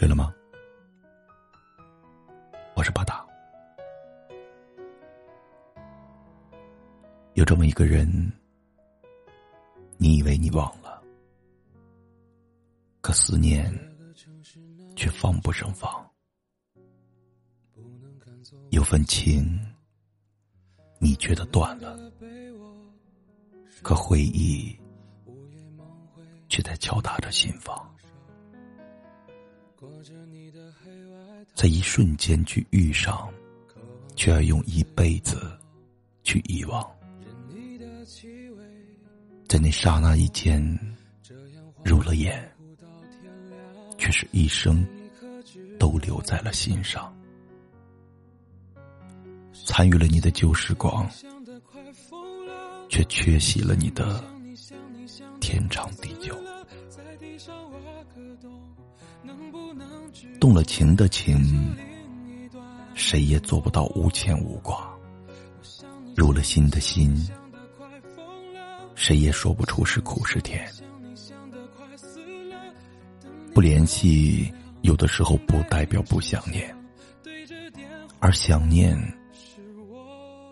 睡了吗？我是巴达。有这么一个人，你以为你忘了，可思念却防不胜防。有份情，你觉得断了，可回忆却在敲打着心房。在一瞬间去遇上，却要用一辈子去遗忘。在那刹那一间，入了眼，却是一生都留在了心上。参与了你的旧时光，却缺席了你的天长地久。动了情的情，谁也做不到无牵无挂；入了心的心，谁也说不出是苦是甜。不联系，有的时候不代表不想念，而想念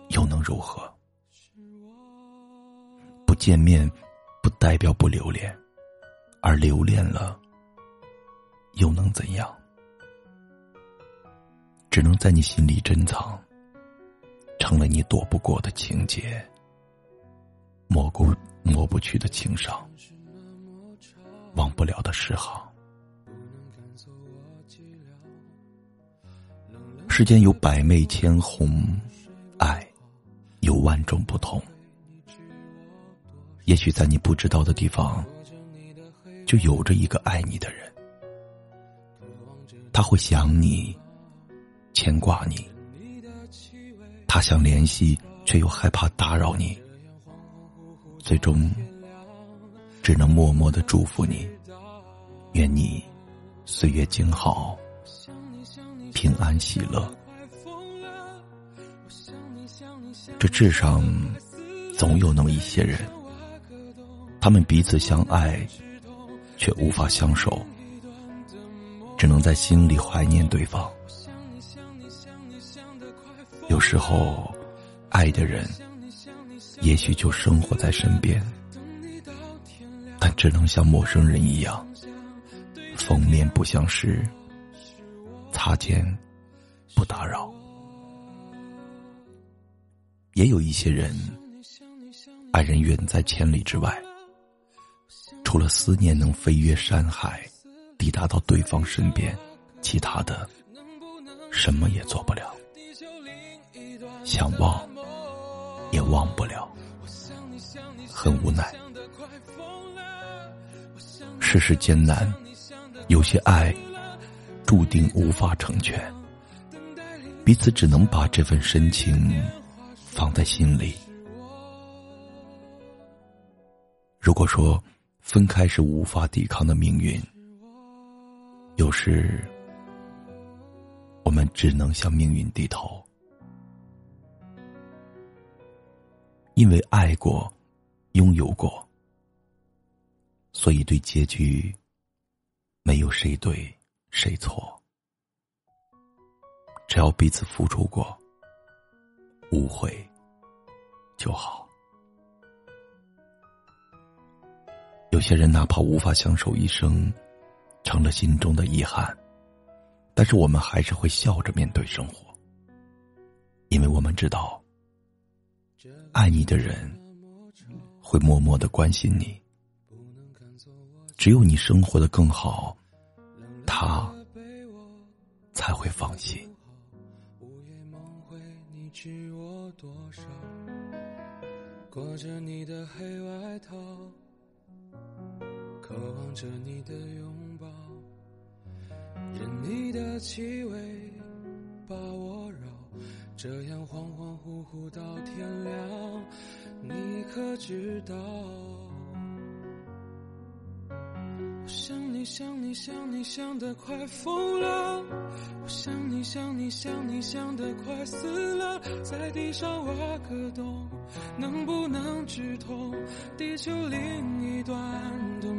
又能如何？不见面，不代表不留恋，而留恋了。又能怎样？只能在你心里珍藏，成了你躲不过的情节，抹过抹不去的情伤，忘不了的诗行。世间有百媚千红，爱有万种不同。也许在你不知道的地方，就有着一个爱你的人。他会想你，牵挂你。他想联系，却又害怕打扰你。最终，只能默默的祝福你，愿你岁月静好，平安喜乐。这世上总有那么一些人，他们彼此相爱，却无法相守。只能在心里怀念对方。有时候，爱的人也许就生活在身边，但只能像陌生人一样，逢面不相识，擦肩不打扰。也有一些人，爱人远在千里之外，除了思念，能飞越山海。抵达到对方身边，其他的什么也做不了。想忘也忘不了，很无奈。世事艰难，有些爱注定无法成全，彼此只能把这份深情放在心里。如果说分开是无法抵抗的命运。有时，我们只能向命运低头，因为爱过，拥有过，所以对结局没有谁对谁错。只要彼此付出过，无悔就好。有些人哪怕无法相守一生。成了心中的遗憾，但是我们还是会笑着面对生活，因为我们知道，爱你的人会默默的关心你。只有你生活的更好，他才会放心。裹着你的黑外套。渴望着你的拥，你的气味把我绕，这样恍恍惚惚到天亮，你可知道？我想你想你想你想得快疯了，我想你想你想你想得快死了，在地上挖个洞，能不能直通地球另一端的？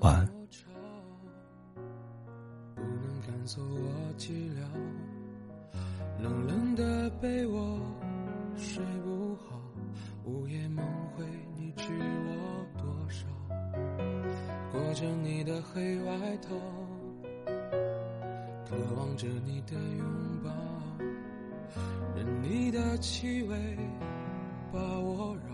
晚安。不能赶走我寂寥，冷冷的被窝睡不好，午夜梦回你知我多少？裹着你的黑外套，渴望着你的拥抱，任你的气味把我绕。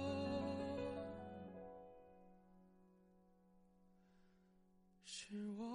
是我。